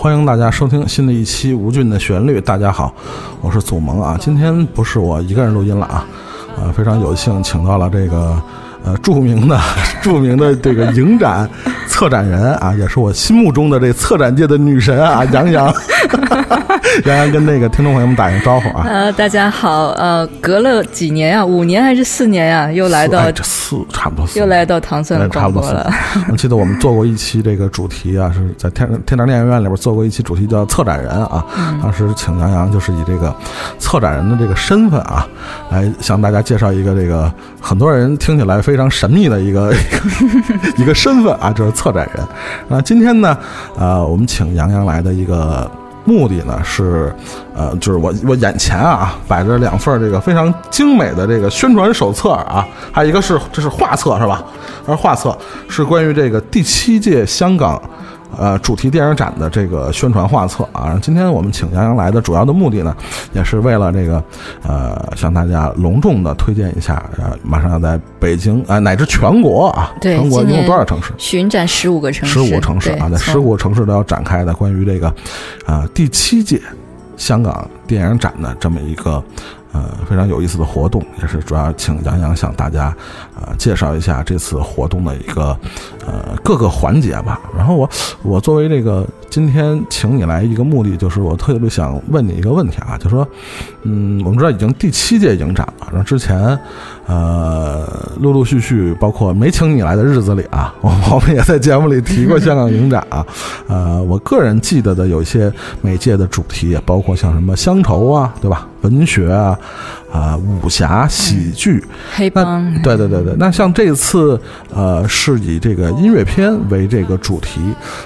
欢迎大家收听新的一期《吴俊的旋律》。大家好，我是祖萌啊。今天不是我一个人录音了啊，呃，非常有幸请到了这个呃著名的 著名的这个影展策展人啊，也是我心目中的这策展界的女神啊，杨洋。杨洋跟那个听众朋友们打一个招呼啊！呃，大家好，呃，隔了几年呀？五年还是四年呀？又来到这四差不多四，又来到唐僧广播了。我记得我们做过一期这个主题啊，是在天天堂电影院里边做过一期主题叫策展人啊。当时请杨洋就是以这个策展人的这个身份啊，来向大家介绍一个这个很多人听起来非常神秘的一个 一个身份啊，就是策展人。那今天呢，呃，我们请杨洋来的一个。目的呢是，呃，就是我我眼前啊摆着两份这个非常精美的这个宣传手册啊，还有一个是这是画册是吧？而画册是关于这个第七届香港。呃，主题电影展的这个宣传画册啊，今天我们请杨洋来的主要的目的呢，也是为了这个，呃，向大家隆重的推荐一下，呃，马上要在北京啊，乃至全国啊，全国一共多少城市？巡展十五个城市，十五个城市啊，在十五个城市都要展开的关于这个，啊，第七届香港电影展的这么一个。呃，非常有意思的活动，也是主要请杨洋向大家，呃，介绍一下这次活动的一个，呃，各个环节吧。然后我，我作为这个今天请你来一个目的，就是我特别想问你一个问题啊，就说，嗯，我们知道已经第七届影展了，然后之前。呃，陆陆续续，包括没请你来的日子里啊，我我们也在节目里提过香港影展啊。呃，我个人记得的有一些每届的主题，也包括像什么乡愁啊，对吧？文学啊，啊，武侠、喜剧、黑帮，对对对对。那像这次，呃，是以这个音乐片为这个主题，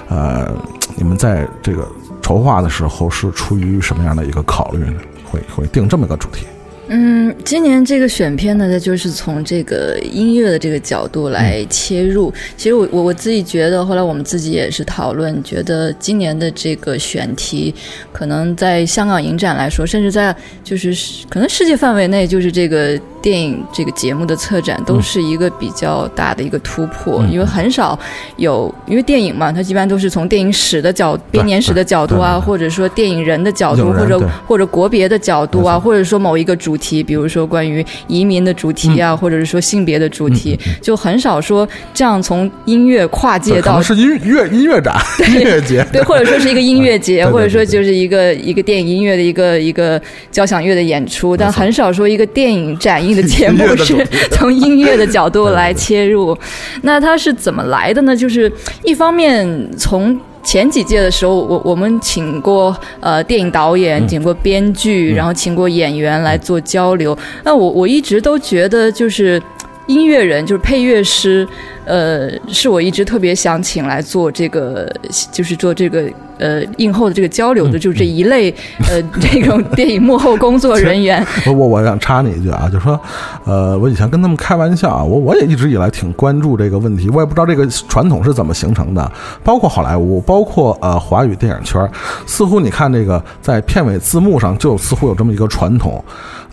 呃，你们在这个筹划的时候是出于什么样的一个考虑呢？会会定这么个主题？嗯，今年这个选片呢，它就是从这个音乐的这个角度来切入。其实我我我自己觉得，后来我们自己也是讨论，觉得今年的这个选题，可能在香港影展来说，甚至在就是可能世界范围内，就是这个。电影这个节目的策展都是一个比较大的一个突破，因为很少有，因为电影嘛，它一般都是从电影史的角、编年史的角度啊，或者说电影人的角度，或者或者国别的角度啊，或者说某一个主题，比如说关于移民的主题啊，或者是说性别的主题，就很少说这样从音乐跨界到是音乐音乐展、音乐节，对，或者说是一个音乐节，或者说就是一个一个电影音乐的一个一个交响乐的演出，但很少说一个电影展映。的节目是 从音乐的角度来切入，那它是怎么来的呢？就是一方面从前几届的时候，我我们请过呃电影导演，请过编剧，然后请过演员来做交流。那我我一直都觉得，就是音乐人，就是配乐师。呃，是我一直特别想请来做这个，就是做这个呃映后的这个交流的，就是这一类呃 这种电影幕后工作人员。我 我我想插你一句啊，就说，呃，我以前跟他们开玩笑啊，我我也一直以来挺关注这个问题，我也不知道这个传统是怎么形成的，包括好莱坞，包括呃华语电影圈，似乎你看这个在片尾字幕上就似乎有这么一个传统，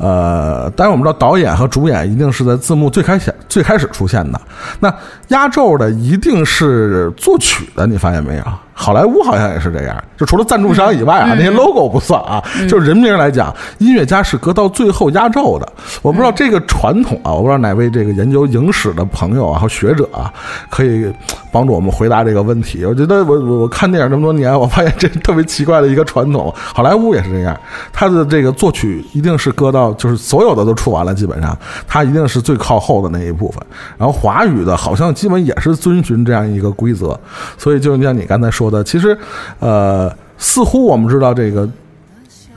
呃，当然我们知道导演和主演一定是在字幕最开始最开始出现的，那。压轴的一定是作曲的，你发现没有？好莱坞好像也是这样，就除了赞助商以外啊，那些 logo 不算啊。就是人名来讲，音乐家是搁到最后压轴的。我不知道这个传统啊，我不知道哪位这个研究影史的朋友啊和学者啊，可以帮助我们回答这个问题。我觉得我我我看电影这么多年，我发现这特别奇怪的一个传统。好莱坞也是这样，他的这个作曲一定是搁到就是所有的都出完了，基本上它一定是最靠后的那一部分。然后华语的好像基本也是遵循这样一个规则，所以就像你刚才说。的其实，呃，似乎我们知道这个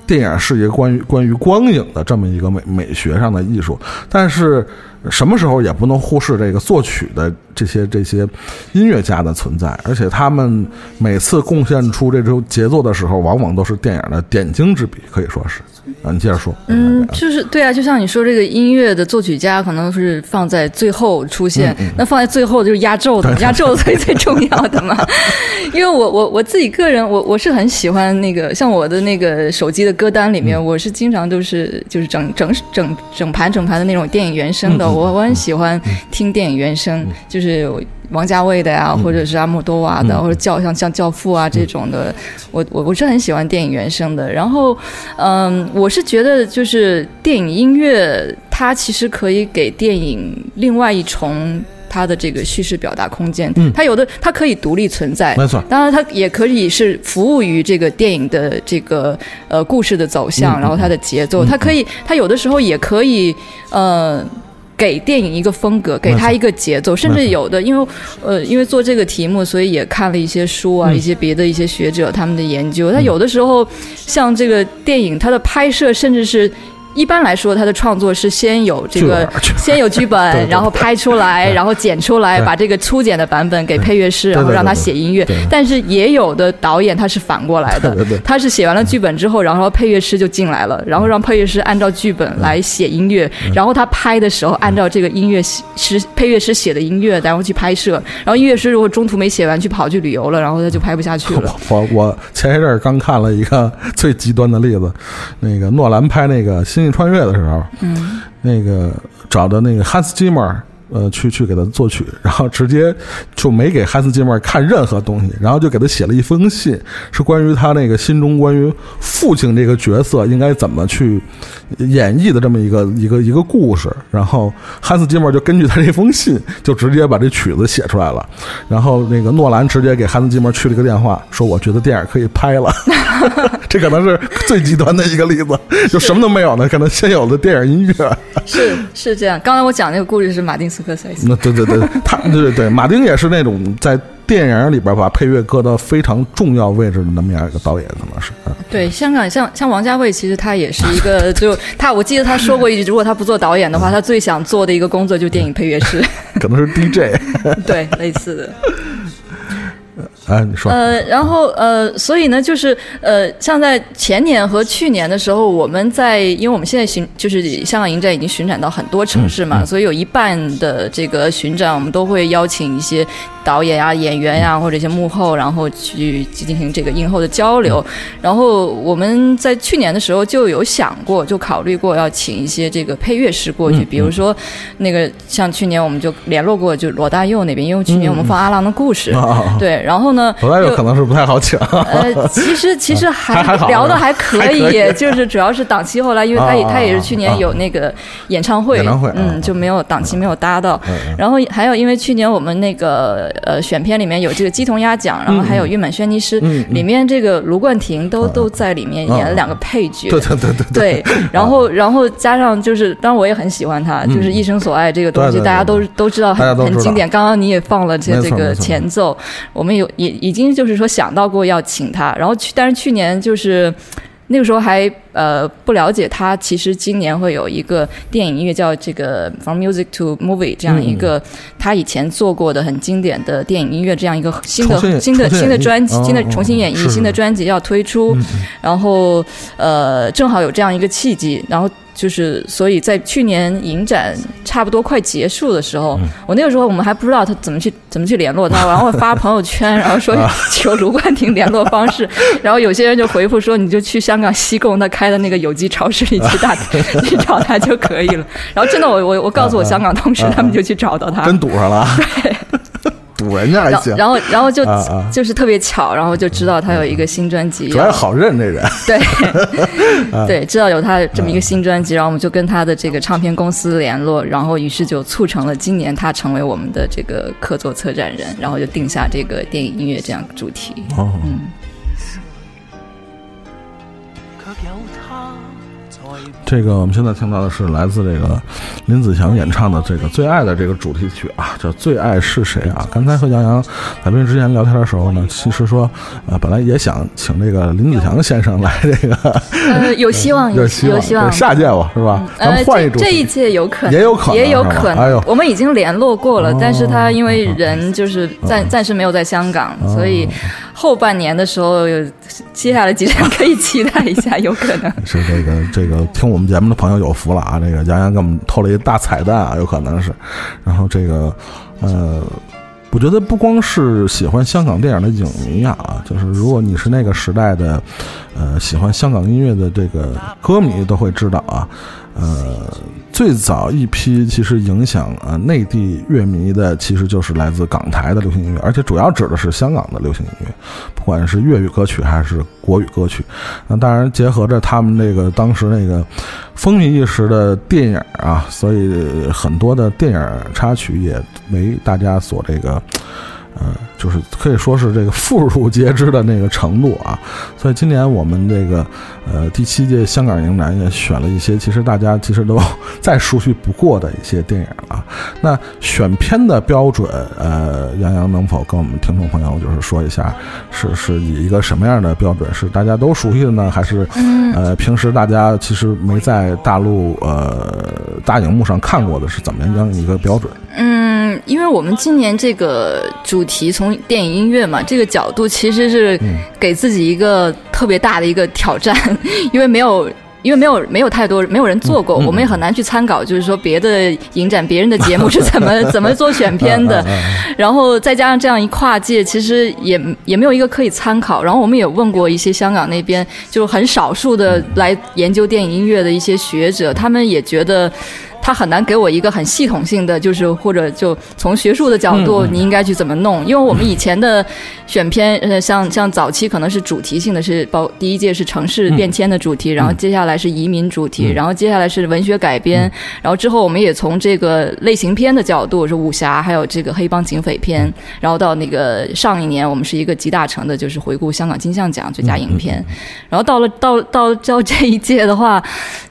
电影是一个关于关于光影的这么一个美美学上的艺术，但是什么时候也不能忽视这个作曲的这些这些音乐家的存在，而且他们每次贡献出这种杰作的时候，往往都是电影的点睛之笔，可以说是。啊，你接着说。嗯，就是对啊，就像你说，这个音乐的作曲家可能是放在最后出现，那放在最后就是压轴的，压轴最最重要的嘛。因为我我我自己个人，我我是很喜欢那个，像我的那个手机的歌单里面，我是经常都是就是整整整整盘整盘的那种电影原声的，我我很喜欢听电影原声，就是王家卫的呀，或者是阿莫多瓦的，或者教像像教父啊这种的，我我我是很喜欢电影原声的。然后，嗯，我是觉得就是电影音乐，它其实可以给电影另外一重。它的这个叙事表达空间，嗯，它有的它可以独立存在，没错。当然，它也可以是服务于这个电影的这个呃故事的走向，然后它的节奏，它可以，它有的时候也可以呃给电影一个风格，给它一个节奏，甚至有的，因为呃因为做这个题目，所以也看了一些书啊，一些别的一些学者他们的研究，他有的时候像这个电影，它的拍摄甚至是。一般来说，他的创作是先有这个，先有剧本，然后拍出来，然后剪出来，把这个粗剪的版本给配乐师，然后让他写音乐。但是也有的导演他是反过来的，他是写完了剧本之后，然后配乐师就进来了，然后让配乐师按照剧本来写音乐，然后他拍的时候按照这个音乐师配乐师写的音乐，然后去拍摄。然后音乐师如果中途没写完，去跑去旅游了，然后他就拍不下去了。我我前一阵儿刚看了一个最极端的例子，那个诺兰拍那个新。穿越的时候，嗯，那个找的那个汉斯基默。呃，去去给他作曲，然后直接就没给汉斯季默看任何东西，然后就给他写了一封信，是关于他那个心中关于父亲这个角色应该怎么去演绎的这么一个一个一个故事。然后汉斯季默就根据他这封信，就直接把这曲子写出来了。然后那个诺兰直接给汉斯季默去了一个电话，说我觉得电影可以拍了。这可能是最极端的一个例子，就什么都没有呢，可能先有的电影音乐。是是这样，刚才我讲那个故事是马丁。斯科塞斯，那对对对，他对对对，马丁也是那种在电影里边把配乐搁到非常重要位置的那么样一个导演，可能是。对，香港像像王家卫，其实他也是一个，就 他我记得他说过一句，如果他不做导演的话，他最想做的一个工作就是电影配乐师，可能是 DJ，对，类似的。哎，你说。呃，然后呃，所以呢，就是呃，像在前年和去年的时候，我们在，因为我们现在巡，就是香港影展已经巡展到很多城市嘛，所以有一半的这个巡展，我们都会邀请一些。导演啊、演员呀，或者一些幕后，然后去进行这个映后的交流。然后我们在去年的时候就有想过，就考虑过要请一些这个配乐师过去，比如说那个像去年我们就联络过，就罗大佑那边，因为去年我们放《阿郎的故事》，对，然后呢，罗大佑可能是不太好请。呃，其实 其实还聊的还可以，就是主要是档期后来，因为他也他也是去年有那个演唱会，嗯，就没有档期没有搭到。然后还有因为去年我们那个。呃，选片里面有这个鸡同鸭讲，然后还有玉满轩尼诗，里面这个卢冠廷都都在里面演了两个配角，对对对对。对，然后然后加上就是，当然我也很喜欢他，就是一生所爱这个东西，大家都都知道很很经典。刚刚你也放了这这个前奏，我们有已经就是说想到过要请他，然后去，但是去年就是。那个时候还呃不了解他，其实今年会有一个电影音乐叫这个 From Music to Movie 这样一个他以前做过的很经典的电影音乐这样一个新的新的新的专辑新的重新演绎新的专辑要推出，然后呃正好有这样一个契机，然后。就是，所以在去年影展差不多快结束的时候，我那个时候我们还不知道他怎么去怎么去联络他，然后发朋友圈，然后说 求卢冠廷联络方式，然后有些人就回复说你就去香港西贡那开的那个有机超市里去打 去找他就可以了。然后真的，我我我告诉我香港同事，他们就去找到他，真堵上了。对。堵人家还行，然后然后就就是特别巧，然后就知道他有一个新专辑，主要好认这人。对对，知道有他这么一个新专辑，然后我们就跟他的这个唱片公司联络，然后于是就促成了今年他成为我们的这个客座策展人，然后就定下这个电影音乐这样主题。哦，嗯。这个我们现在听到的是来自这个林子祥演唱的这个《最爱》的这个主题曲啊，叫《最爱是谁》啊。刚才和杨洋咱们之前聊天的时候呢，其实说呃，本来也想请这个林子祥先生来这个，呃，有希望，有希望，有希望，下届吧，是吧？咱们换一这一届有可能，也有可能，也有可能。哎呦，我们已经联络过了，但是他因为人就是暂暂时没有在香港，所以。后半年的时候，有接下来几场可以期待一下，有可能 是这个这个听我们节目的朋友有福了啊！这个杨洋给我们透了一大彩蛋啊，有可能是。然后这个呃，我觉得不光是喜欢香港电影的影迷啊，就是如果你是那个时代的，呃，喜欢香港音乐的这个歌迷，都会知道啊。呃，最早一批其实影响呃内地乐迷的，其实就是来自港台的流行音乐，而且主要指的是香港的流行音乐，不管是粤语歌曲还是国语歌曲。那当然结合着他们那个当时那个风靡一时的电影啊，所以很多的电影插曲也为大家所这个。呃，就是可以说是这个 妇孺皆知的那个程度啊，所以今年我们这个呃第七届香港影展也选了一些其实大家其实都 再熟悉不过的一些电影啊。那选片的标准，呃，杨洋能否跟我们听众朋友就是说一下，是是以一个什么样的标准？是大家都熟悉的呢，还是呃平时大家其实没在大陆呃大荧幕上看过的，是怎么样一个标准？嗯，因为我们今年这个主题从电影音乐嘛，这个角度其实是给自己一个特别大的一个挑战，因为没有，因为没有没有太多没有人做过，我们也很难去参考，就是说别的影展别人的节目是怎么 怎么做选片的，然后再加上这样一跨界，其实也也没有一个可以参考。然后我们也问过一些香港那边，就很少数的来研究电影音乐的一些学者，他们也觉得。他很难给我一个很系统性的，就是或者就从学术的角度，你应该去怎么弄？因为我们以前的选片，呃，像像早期可能是主题性的，是包第一届是城市变迁的主题，然后接下来是移民主题，然后接下来是文学改编，然后之后我们也从这个类型片的角度，是武侠，还有这个黑帮警匪片，然后到那个上一年我们是一个集大成的，就是回顾香港金像奖最佳影片，然后到了到到到这一届的话，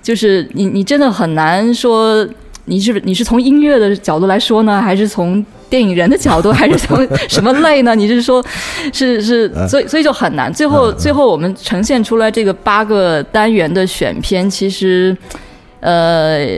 就是你你真的很难说。你是你是从音乐的角度来说呢，还是从电影人的角度，还是从什么类呢？你是说，是是，所以所以就很难。最后最后我们呈现出来这个八个单元的选片，其实，呃。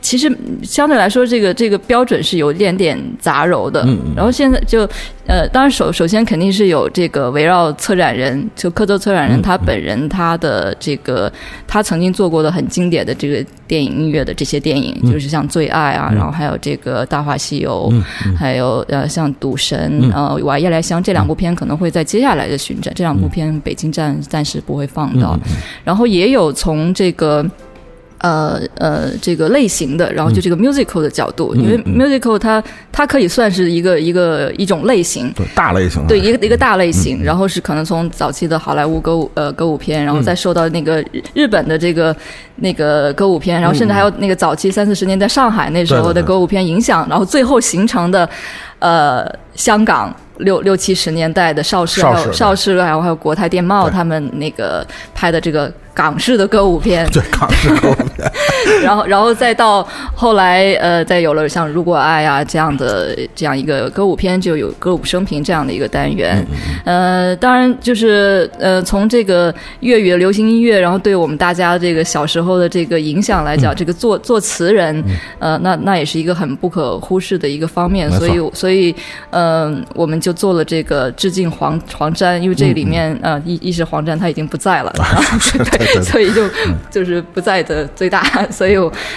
其实相对来说，这个这个标准是有一点点杂糅的。嗯然后现在就，呃，当然首首先肯定是有这个围绕策展人，就科州策展人他本人他的这个他曾经做过的很经典的这个电影音乐的这些电影，就是像《最爱》啊，然后还有这个《大话西游》，还有呃像《赌神》呃《瓦夜来香》这两部片可能会在接下来的巡展，这两部片北京站暂时不会放到。然后也有从这个。呃呃，这个类型的，然后就这个 musical 的角度，因为 musical 它它可以算是一个一个一种类型，对大类型，对一个一个大类型，然后是可能从早期的好莱坞歌舞呃歌舞片，然后再受到那个日本的这个那个歌舞片，然后甚至还有那个早期三四十年代上海那时候的歌舞片影响，然后最后形成的呃香港。六六七十年代的邵氏，还有邵氏，还有还有国泰电懋他们那个拍的这个港式的歌舞片，对港式歌舞片，然后然后再到后来，呃，再有了像《如果爱》啊这样的这样一个歌舞片，就有歌舞升平这样的一个单元。呃，当然就是呃，从这个粤语的流行音乐，然后对我们大家这个小时候的这个影响来讲，这个作作词人，呃，那那也是一个很不可忽视的一个方面。所以所以，嗯，我们就。做了这个致敬黄黄沾，因为这里面呃一一是黄沾他已经不在了，对，所以就就是不在的最大，所以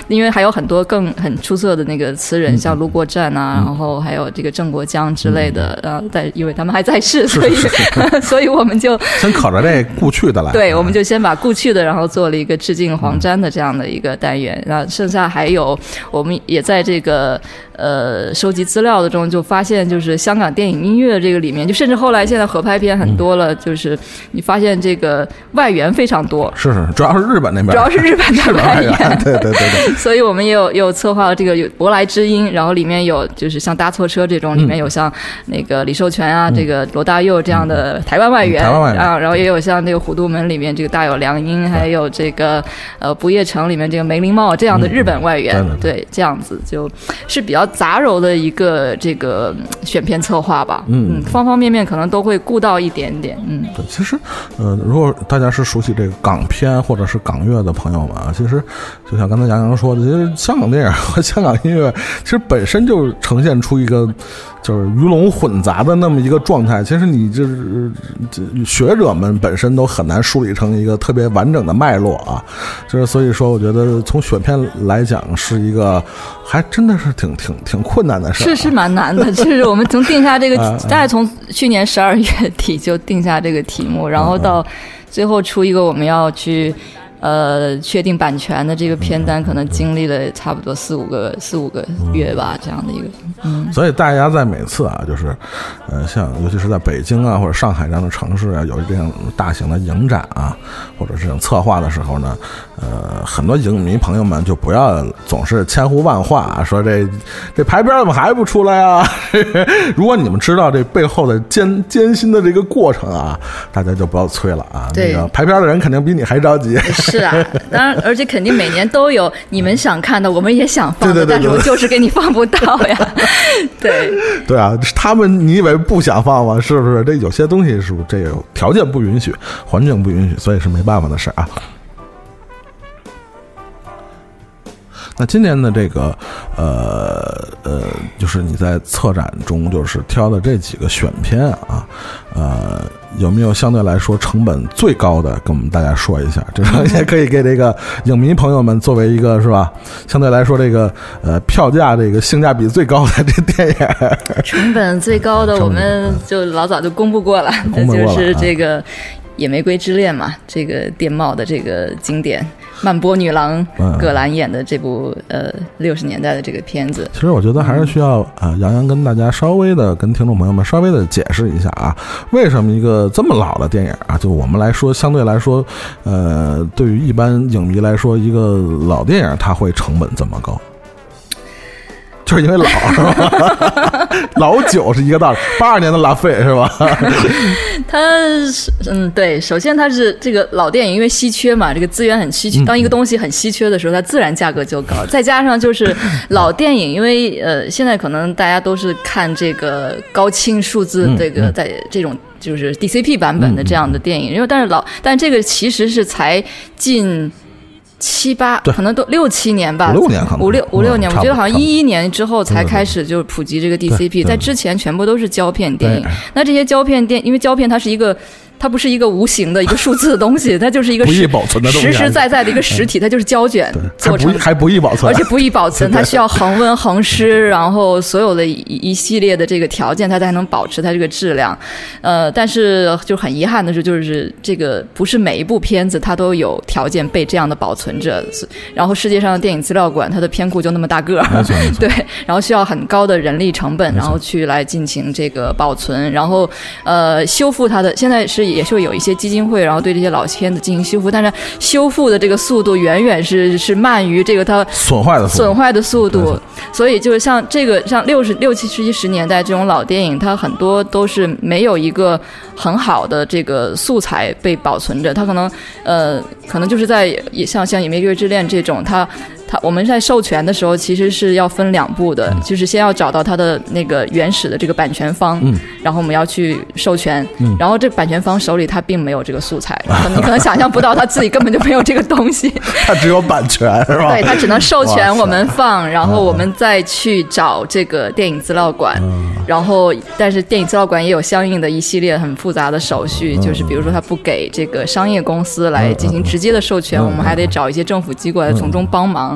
因为还有很多更很出色的那个词人，像卢国站啊，然后还有这个郑国江之类的，呃，在因为他们还在世，所以 所以我们就先考着这故去的来，对，我们就先把故去的，然后做了一个致敬黄沾的这样的一个单元，然后剩下还有我们也在这个。呃，收集资料的中就发现，就是香港电影音乐这个里面，就甚至后来现在合拍片很多了，就是你发现这个外援非常多。是是，主要是日本那边。主要是日本的外援。对对对对。所以我们也有也有策划了这个有舶来之音，然后里面有就是像搭错车这种，里面有像那个李寿全啊，这个罗大佑这样的台湾外援。台湾外援啊，然后也有像那个虎度门里面这个大有良音，还有这个呃不夜城里面这个梅林茂这样的日本外援。对，这样子就是比较。杂糅的一个这个选片策划吧，嗯，方方面面可能都会顾到一点点，嗯，对，其实，呃，如果大家是熟悉这个港港片或者是港乐的朋友们啊，其实就像刚才杨洋说的，其实香港电影和香港音乐其实本身就呈现出一个就是鱼龙混杂的那么一个状态。其实你就是这学者们本身都很难梳理成一个特别完整的脉络啊。就是所以说，我觉得从选片来讲是一个还真的是挺挺挺困难的事儿啊。是是蛮难的，就是我们从定下这个，大概从去年十二月底就定下这个题目，然后到最后出一个我们要去呃确定版权的这个片单，可能经历了差不多四五个四五个月吧，这样的一个。嗯，所以大家在每次啊，就是，呃，像尤其是在北京啊或者上海这样的城市啊，有这样大型的影展啊，或者这种策划的时候呢，呃，很多影迷朋友们就不要总是千呼万唤啊说这这排片怎么还不出来啊？如果你们知道这背后的艰艰辛的这个过程啊，大家就不要催了啊。对那个排片的人肯定比你还着急。是啊，当然，而且肯定每年都有你们想看的，我们也想放的，对对对但是我就是给你放不到呀。对，对啊，他们你以为不想放吗？是不是？这有些东西是这个条件不允许，环境不允许，所以是没办法的事儿啊。那今年的这个，呃呃，就是你在策展中就是挑的这几个选片啊，呃，有没有相对来说成本最高的，跟我们大家说一下？这个也可以给这个影迷朋友们作为一个是吧？相对来说，这个呃票价这个性价比最高的这电影。成本最高的我们就老早就公布过了，那就是这个《野玫瑰之恋》嘛，这个电懋的这个经典曼波女郎嗯葛兰演的这部呃六十年代的这个片子。其实我觉得还是需要啊，呃杨洋跟大家稍微的跟听众朋友们稍微的解释一下啊，为什么一个这么老的电影啊，就我们来说相对来说，呃，对于一般影迷来说，一个老电影它会成本这么高？就是因为老是吧？老酒是一个道理，八二年的拉菲是吧？它是嗯对，首先它是这个老电影，因为稀缺嘛，这个资源很稀缺。当一个东西很稀缺的时候，它自然价格就高。再加上就是 老电影，因为呃现在可能大家都是看这个高清数字，这个在这种就是 DCP 版本的这样的电影，因为但是老但这个其实是才近。七八可能都六七年吧，五六年可能。五六五六年，嗯我觉得好像一一年之后才开始就是普及这个 DCP，在之前全部都是胶片电影。那这些胶片电，因为胶片它是一个，它不是一个无形的一个数字的东西，它就是一个不易实保存的东西实实在在的一个实体，它就是胶卷做成。不还不易保存，而且不易保存，它需要恒温恒湿，然后所有的一一系列的这个条件，它才能保持它这个质量。呃，但是就很遗憾的是，就是这个不是每一部片子它都有条件被这样的保存着。然后世界上的电影资料馆，它的片库就那么大个 对，然后需要很高的人力成本，然后去来进行这个保存，然后呃修复它的。现在是也是有一些基金会，然后对这些老片子进行修复，但是修复的这个速度远远是是慢于这个它损坏的损坏的速度。所以就是像这个像六十六七十十年代这种老电影，它很多都是没有一个很好的这个素材被保存着，它可能呃可能就是在也像像《野玫瑰之恋》这种，它它我们在授权的时候其实是要分两步的，就是先要找到它的那个原始的这个版权方，嗯。然后我们要去授权，然后这版权方手里他并没有这个素材，可能你可能想象不到他自己根本就没有这个东西。他只有版权是吧？对他只能授权我们放，然后我们再去找这个电影资料馆，嗯。然后但是电影资料馆也有相应的一系列很复杂的手续，就是比如说他不给这个商业公司来进行直接的授权，嗯我们还得找一些政府机构来从中帮忙，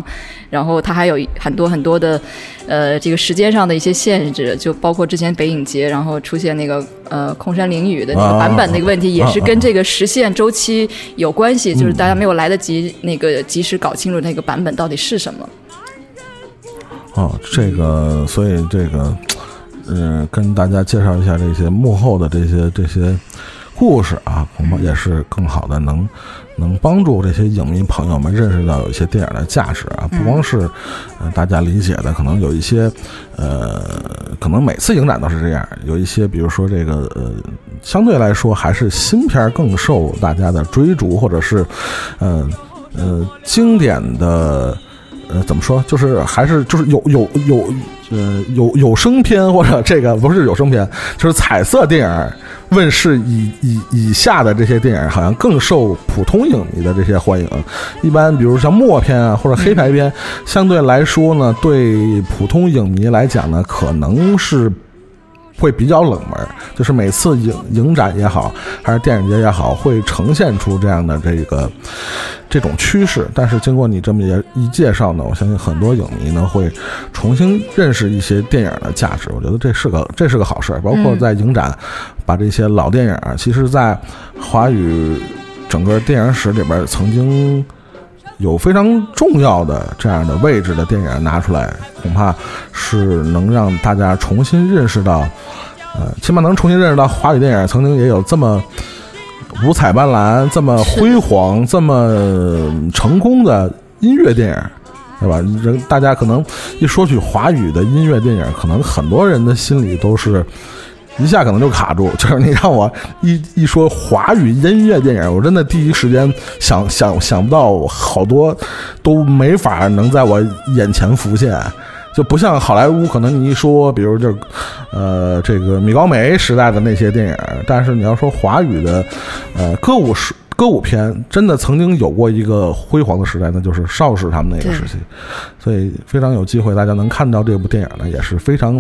然后它还有很多很多的呃这个时间上的一些限制，就包括之前北影节然后出现那个呃空山灵雨的那个版本那个问题，也是跟这个实现周期有关系，就是大家没有来得及那个及时搞清楚那个版本到底是什么。哦，这个，所以这个，嗯、跟大家介绍一下这些幕后的这些这些故事啊，恐怕也是更好的能能帮助这些影迷朋友们认识到有一些电影的价值啊，不光是呃大家理解的，可能有一些呃，可能每次影展都是这样，有一些比如说这个呃，相对来说还是新片儿更受大家的追逐，或者是呃呃经典的。呃，怎么说？就是还是就是有有有呃有有声片或者这个不是有声片，就是彩色电影问世以以以下的这些电影，好像更受普通影迷的这些欢迎。一般比如像默片啊或者黑白片，相对来说呢，对普通影迷来讲呢，可能是。会比较冷门，就是每次影影展也好，还是电影节也好，会呈现出这样的这个这种趋势。但是经过你这么一一介绍呢，我相信很多影迷呢会重新认识一些电影的价值。我觉得这是个这是个好事。包括在影展把这些老电影，其实在华语整个电影史里边曾经。有非常重要的这样的位置的电影拿出来，恐怕是能让大家重新认识到，呃，起码能重新认识到华语电影曾经也有这么五彩斑斓、这么辉煌、这么成功的音乐电影，对吧？人大家可能一说起华语的音乐电影，可能很多人的心里都是。一下可能就卡住，就是你让我一一说华语音乐电影，我真的第一时间想想想不到好多都没法能在我眼前浮现，就不像好莱坞，可能你一说，比如这，呃，这个米高梅时代的那些电影，但是你要说华语的，呃，歌舞时歌舞片，真的曾经有过一个辉煌的时代，那就是邵氏他们那个时期，所以非常有机会，大家能看到这部电影呢，也是非常。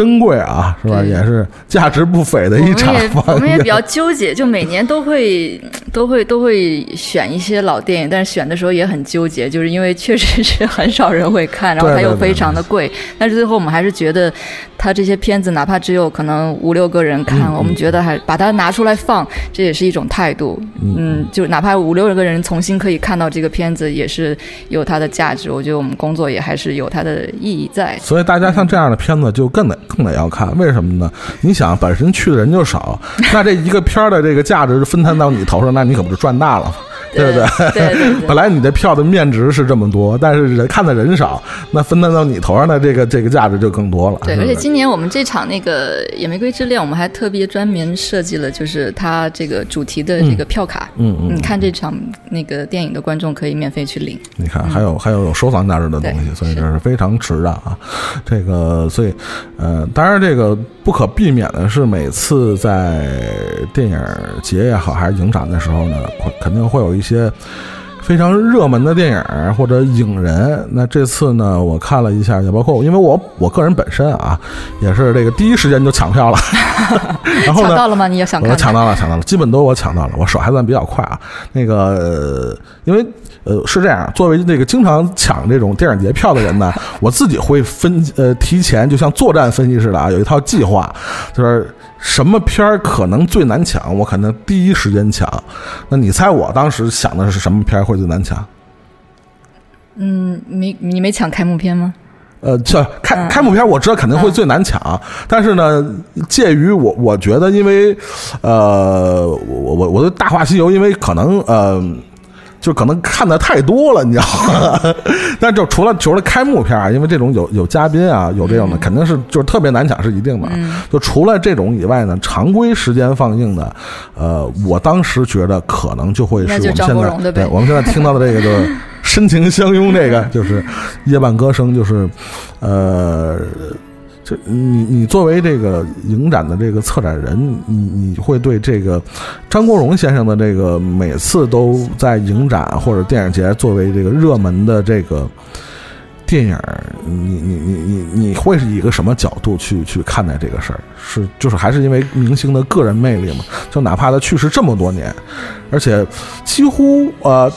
珍贵啊，是吧？也是价值不菲的一场。我们也比较纠结，就每年都会都会都会选一些老电影，但是选的时候也很纠结，就是因为确实是很少人会看，然后它又非常的贵。但是最后我们还是觉得，它这些片子哪怕只有可能五六个人看，我们觉得还把它拿出来放，这也是一种态度。嗯，就哪怕五六个人重新可以看到这个片子，也是有它的价值。我觉得我们工作也还是有它的意义在。所以大家像这样的片子就更得。更得要看，为什么呢？你想，本身去的人就少，那这一个片儿的这个价值分摊到你头上，那你可不就赚大了？对不对？本来你的票的面值是这么多，但是人看的人少，那分担到你头上的这个这个价值就更多了。对，而且今年我们这场那个《野玫瑰之恋》，我们还特别专门设计了，就是它这个主题的这个票卡。嗯嗯。你看这场那个电影的观众可以免费去领。你看，还有还有有收藏价值的东西，所以这是非常值的啊。这个，所以呃，当然这个不可避免的是，每次在电影节也好，还是影展的时候呢，肯定会有一。一些非常热门的电影或者影人，那这次呢，我看了一下，也包括因为我我个人本身啊，也是这个第一时间就抢票了。然后抢到了吗？你也想看？我抢到了，抢到了，基本都我抢到了，我手还算比较快啊。那个，因为呃是这样，作为那个经常抢这种电影节票的人呢，我自己会分呃提前，就像作战分析似的啊，有一套计划，就是。什么片儿可能最难抢？我可能第一时间抢。那你猜我当时想的是什么片儿会最难抢？嗯，没你没抢开幕片吗？呃，这开开幕片我知道肯定会最难抢，但是呢，介于我我觉得，因为呃，我我我的大话西游，因为可能呃。就可能看的太多了，你知道吗？但就除了除了开幕片啊，因为这种有有嘉宾啊，有这种的，肯定是就是特别难抢，是一定的。就除了这种以外呢，常规时间放映的，呃，我当时觉得可能就会是我们现在对我们现在听到的这个就是 深情相拥，这个就是夜半歌声，就是呃。这你你作为这个影展的这个策展人，你你会对这个张国荣先生的这个每次都在影展或者电影节作为这个热门的这个电影，你你你你你会是以一个什么角度去去看待这个事儿？是就是还是因为明星的个人魅力嘛？就哪怕他去世这么多年，而且几乎呃。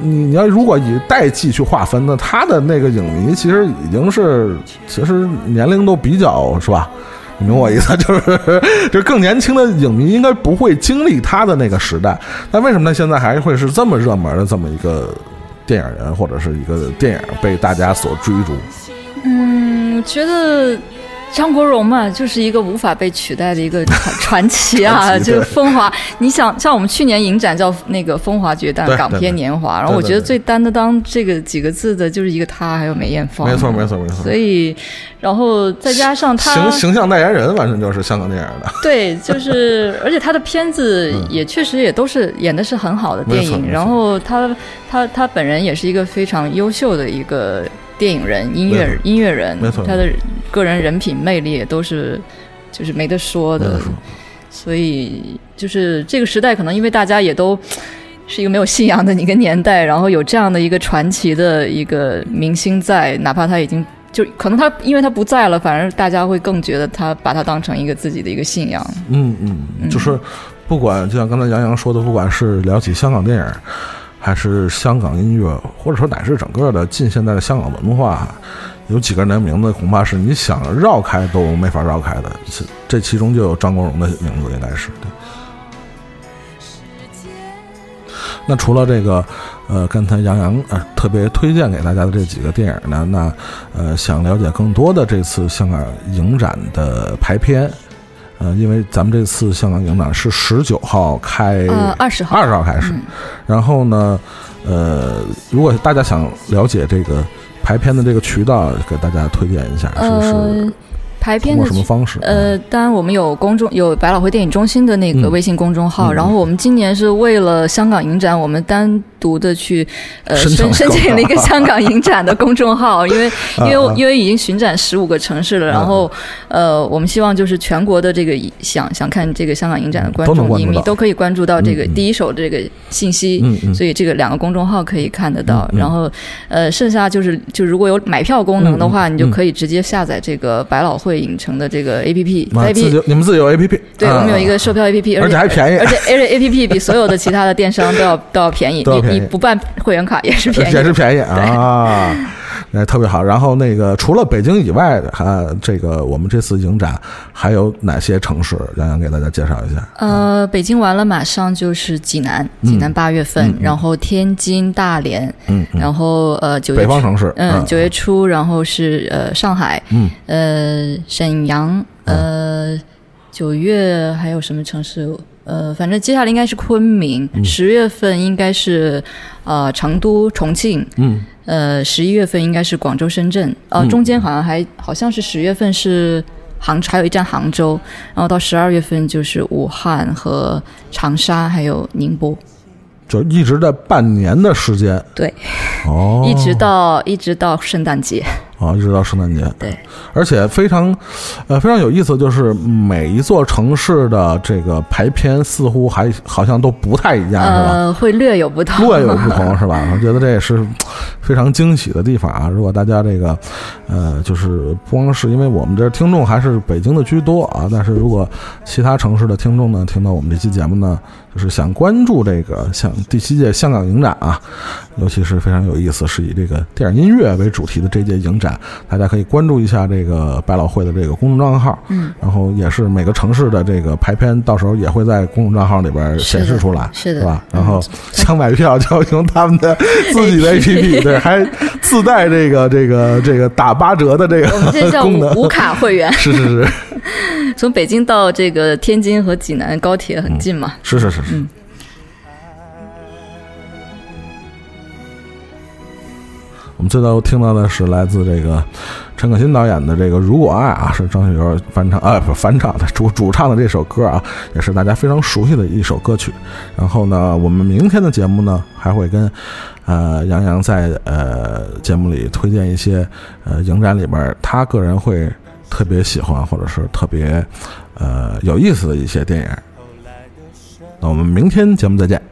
你你要如果以代际去划分呢，他的那个影迷其实已经是，其实年龄都比较是吧？你明我意思？就是 就是更年轻的影迷应该不会经历他的那个时代。但为什么他现在还会是这么热门的这么一个电影人或者是一个电影被大家所追逐？嗯，觉得张国荣嘛，就是一个无法被取代的一个传 传奇啊，就是风华。你想，像我们去年影展叫那个《风华绝代》港片年华，然后我觉得最担得当这个几个字的就是一个他，还有梅艳芳。没错没错没错所以，然后再加上他形形象代言人，完全就是香港电影的。对，就是，而且他的片子也确实也都是演的是很好的电影，然后他他他本人也是一个非常优秀的一个电影人、音乐音乐人，没错他的个人人品魅力也都是就是没得说的说，所以就是这个时代可能因为大家也都。是一个没有信仰的一个年代，然后有这样的一个传奇的一个明星在，哪怕他已经就可能他因为他不在了，反而大家会更觉得他把他当成一个自己的一个信仰。嗯嗯，就是不管就像刚才杨洋说的，不管是聊起香港电影，还是香港音乐，或者说乃至整个的近现代的香港文化，有几个人的名字恐怕是你想绕开都没法绕开的。这这其中就有张国荣的名字，应该是对。那除了这个，呃，刚才杨洋呃特别推荐给大家的这几个电影呢，那呃想了解更多的这次香港影展的排片，呃，因为咱们这次香港影展是十九号开，呃，二十号，二十号开始，然后呢，呃，如果大家想了解这个排片的这个渠道，给大家推荐一下，是是呃，排片的什么方式？呃，当然我们有公众有百老汇电影中心的那个嗯。微信公众号，嗯然后我们今年是为了香港影展，我们单独的去呃申申申请了一个香港影展的公众号，因为因为啊因为已经巡展十五个城市了，然后呃我们希望就是全国的这个想想看这个香港影展的观众影迷都可以关注到这个第一手这个信息，所以这个两个公众号可以看得到，然后呃剩下就是就如果有买票功能的话，你就可以直接下载这个百老汇影城的这个 A P P，啊 A 自 P 你们自己有 A P P，对，我们有一个售票 A P P，而且还便宜而且而且 A P P 比所有的其他的电商都要 都要便宜，都要便宜你你不办会员卡也是便宜，也是便宜 啊，哎，特别好。然后那个除了北京以外的，还这个我们这次影展还有哪些城市？杨洋给大家介绍一下。呃，北京完了，马上就是济南，济南八月份，然后天津、大连，嗯嗯，然后呃九月北方城市，嗯，九月初，然后是呃上海，嗯呃沈阳，呃九月还有什么城市？呃，反正接下来应该是昆明，嗯。十、月份应该是呃成都、重庆，嗯。呃十一月份应该是广州、深圳，呃嗯。中间好像还好像是十月份是杭，还有一站杭州，然后到十二月份就是武汉和长沙，还有宁波，就一直在半年的时间。对，哦，一直到一直到圣诞节，啊，一直到圣诞节，对，而且非常，呃，非常有意思，就是每一座城市的这个排片似乎还好像都不太一样，是吧？呃，会略有不同，略有不同，是吧？我觉得这也是非常惊喜的地方啊！如果大家这个，呃，就是不光是因为我们这听众还是北京的居多啊，但是如果其他城市的听众呢，听到我们这期节目呢，就是想关注这个像第七届香港影展啊，尤其是非常有意思，是以这个电影音乐为主题的这届影展，大家可以关注一下这个百老汇的这个公众账号，嗯，然后也是每个城市的这个排片，到时候也会在公众账号里边显示出来，是的是吧？嗯然后想买票就要用他们的自己的 APP，对，还自带这个这个这个打八折的这 我们这个叫功能。无无卡会员，是是是从北京到这个天津和济南高铁很近嘛。是是是是。嗯我们最后听到的是来自这个陈可辛导演的这个《如果爱》啊，是张学友翻唱啊，不翻唱的主主唱的这首歌啊，也是大家非常熟悉的一首歌曲。然后呢，我们明天的节目呢，还会跟呃杨洋在呃节目里推荐一些呃影展里边他个人会特别喜欢或者是特别呃有意思的一些电影。那我们明天节目再见。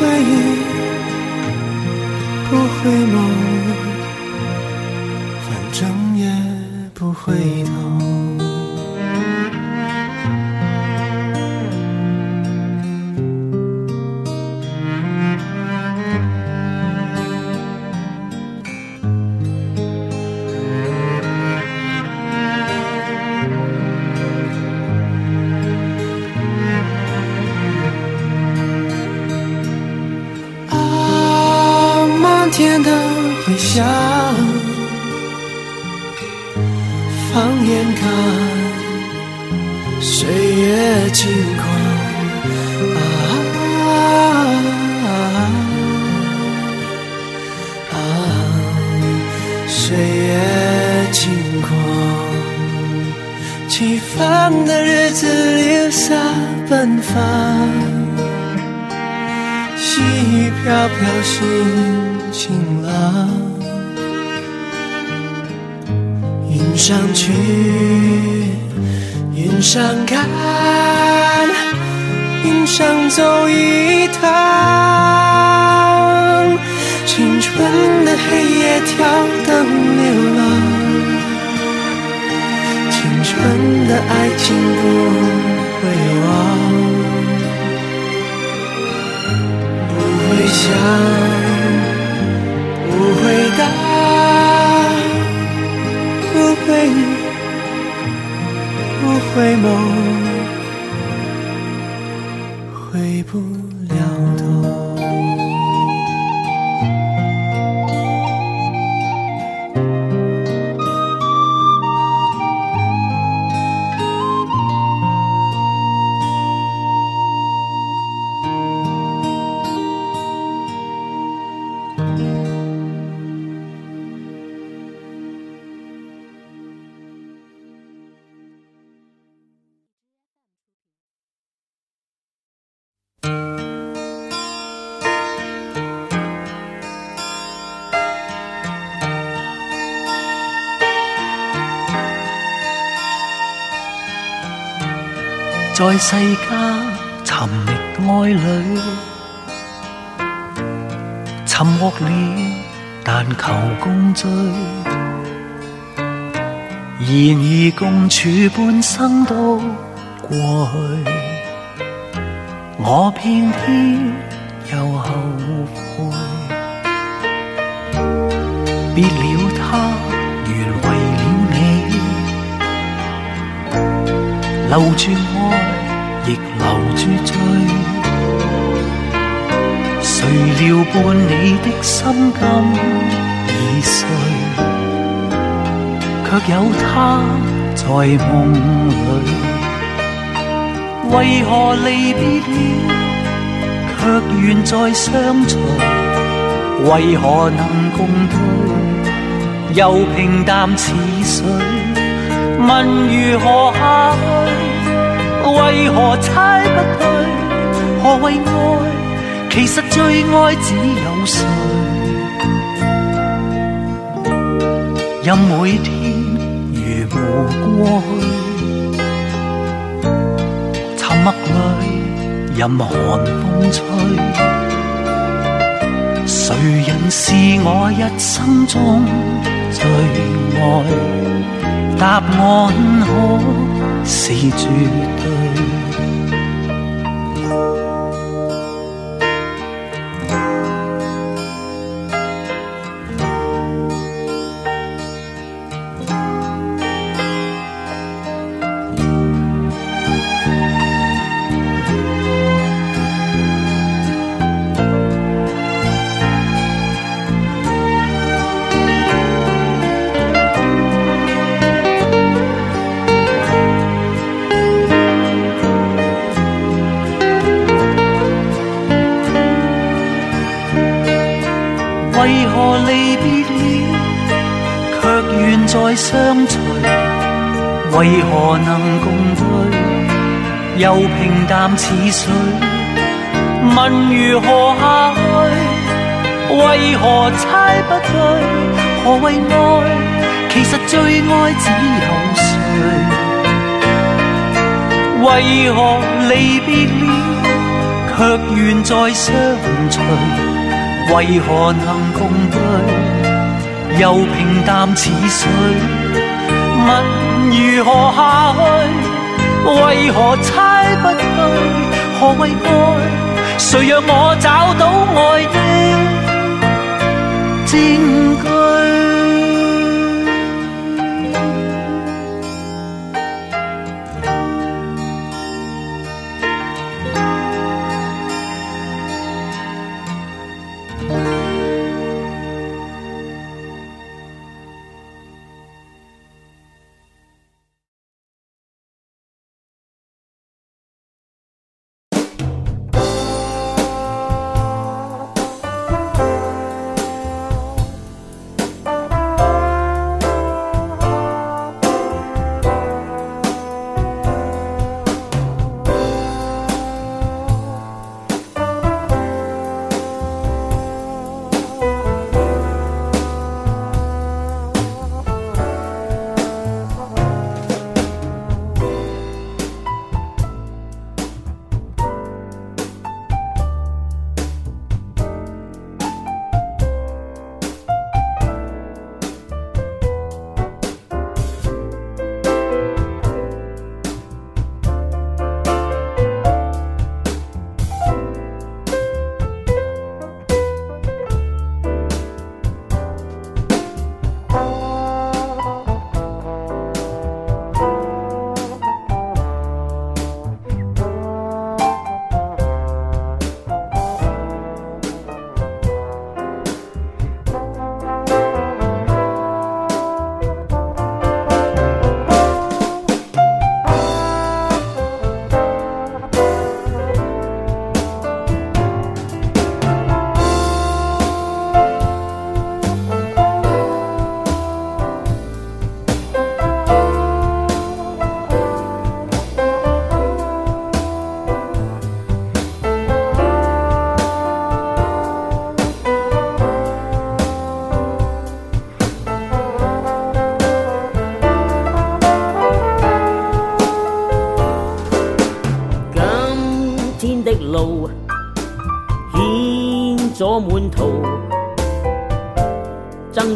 回忆，不会梦，在世間尋覓愛侶，尋獲了，但求共聚。然而共處半生都過去，我偏偏又後悔。別了他，原为了你。留住愛，亦留住醉。誰料伴你的心今已碎，卻有他在夢裏。為何離別了，卻願再相隨，為何能共对？又平淡似水，問如何下？為何猜不對？何謂愛？其實最愛只有誰？任每天如無過去，沉默里任寒風吹，誰人是我一生中最愛？答案可是絕似水？問如何下去？為何猜不對？何謂愛？其實最愛只有誰？為何離別了，卻願再相隨？為何能共對，又平淡似水？問如何下去？为何猜不对何谓爱？谁让我找到爱的证据？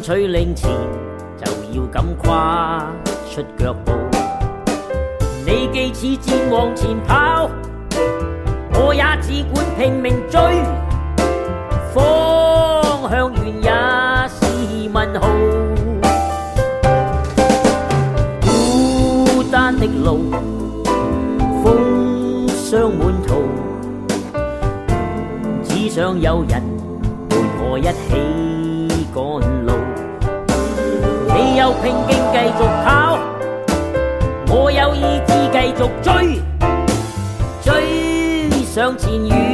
取領前就要敢跨出脚步。你既似箭往前跑，我也只管拼命追，方向原也是问号。孤单的路，风霜满途，只想有人陪我一起赶。有拼劲继续跑，我有意志继续追，追上前缘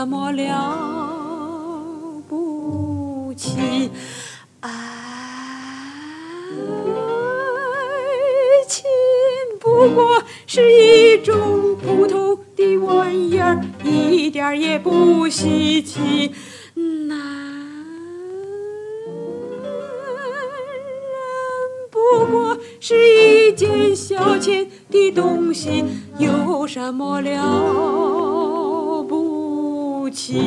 那么了不起？爱情不过是一种普通的玩意儿，一点也不稀奇。男人不过是一件消遣的东西，有什么了？什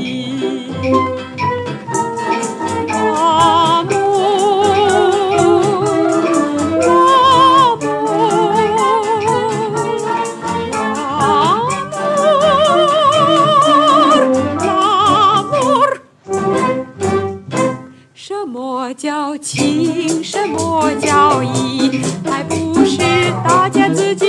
么叫情什么叫义还不是大家自己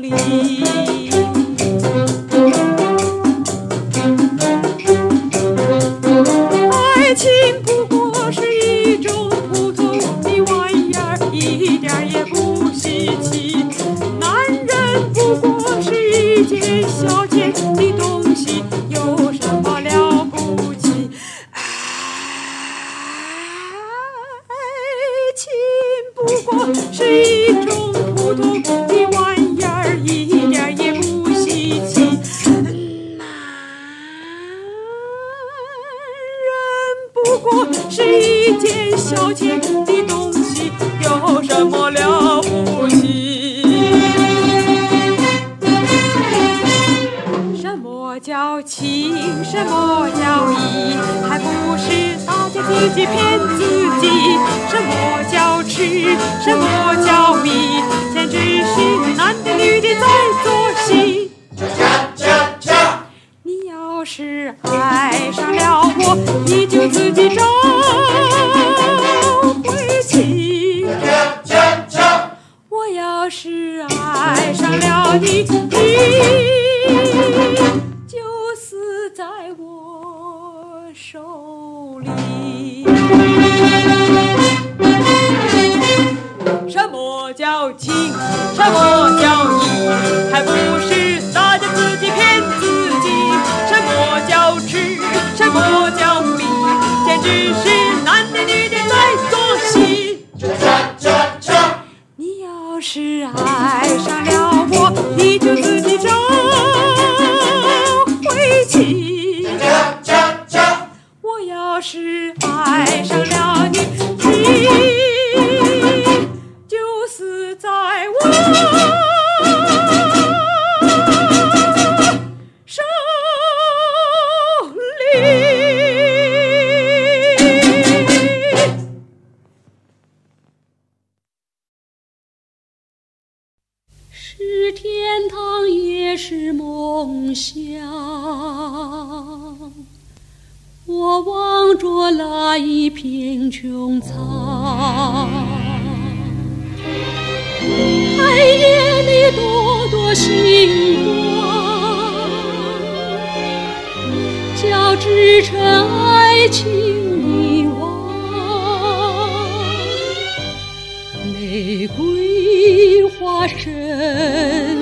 里。是梦想，我望着那一片穹苍，黑夜里朵朵星光交织成爱情迷惘。玫瑰花神。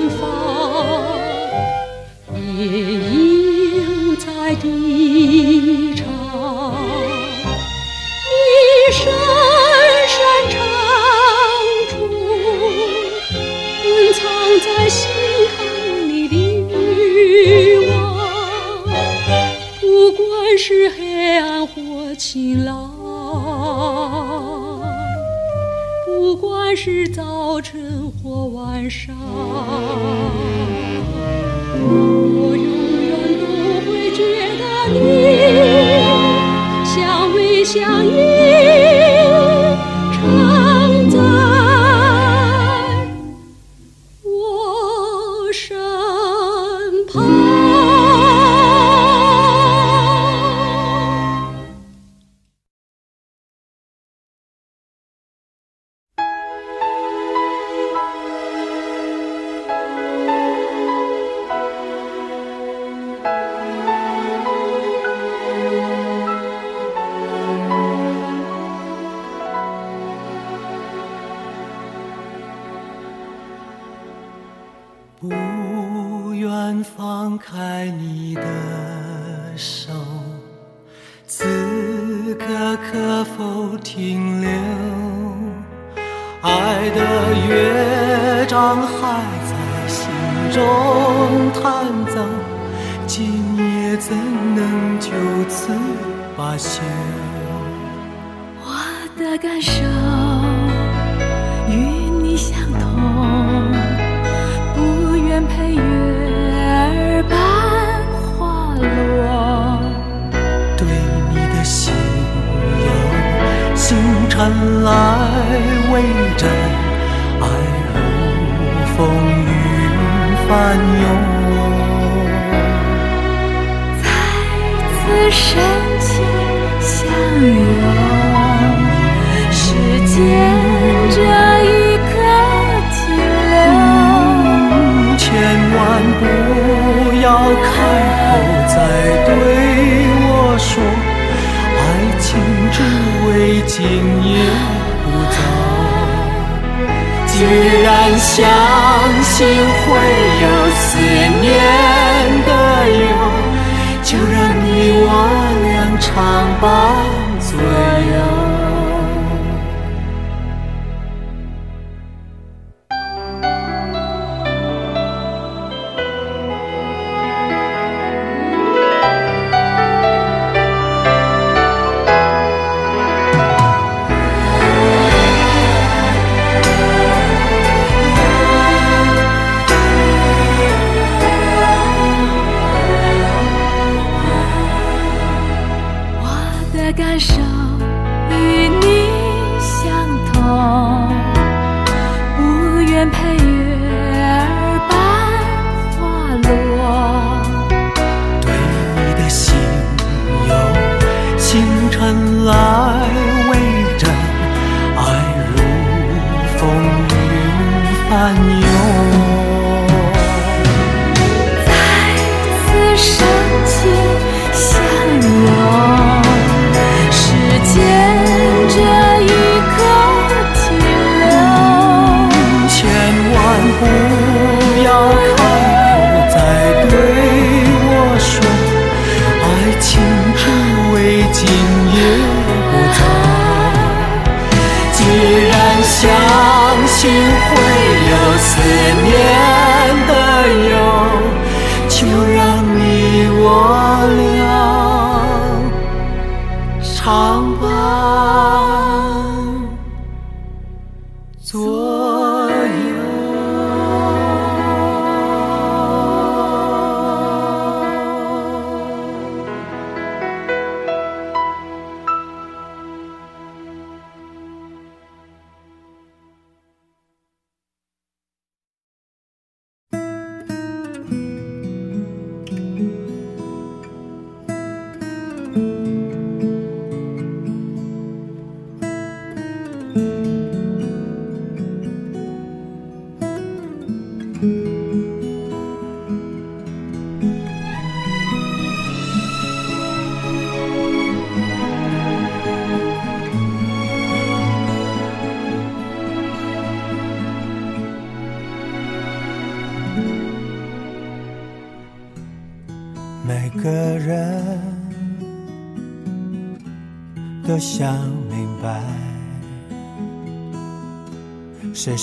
夜莺在低唱，一声声唱出隐藏在心坎里的欲望，不管是黑暗或晴朗，不管是早晨或晚上。我永远不会觉得你相偎相依。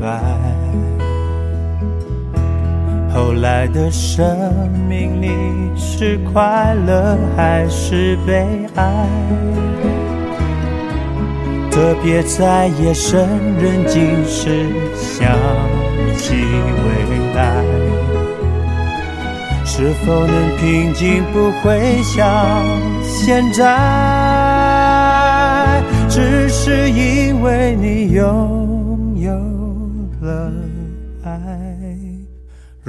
白，后来的生命里是快乐还是悲哀？特别在夜深人静时想起未来。是否能平静，不会像现在？只是因为你有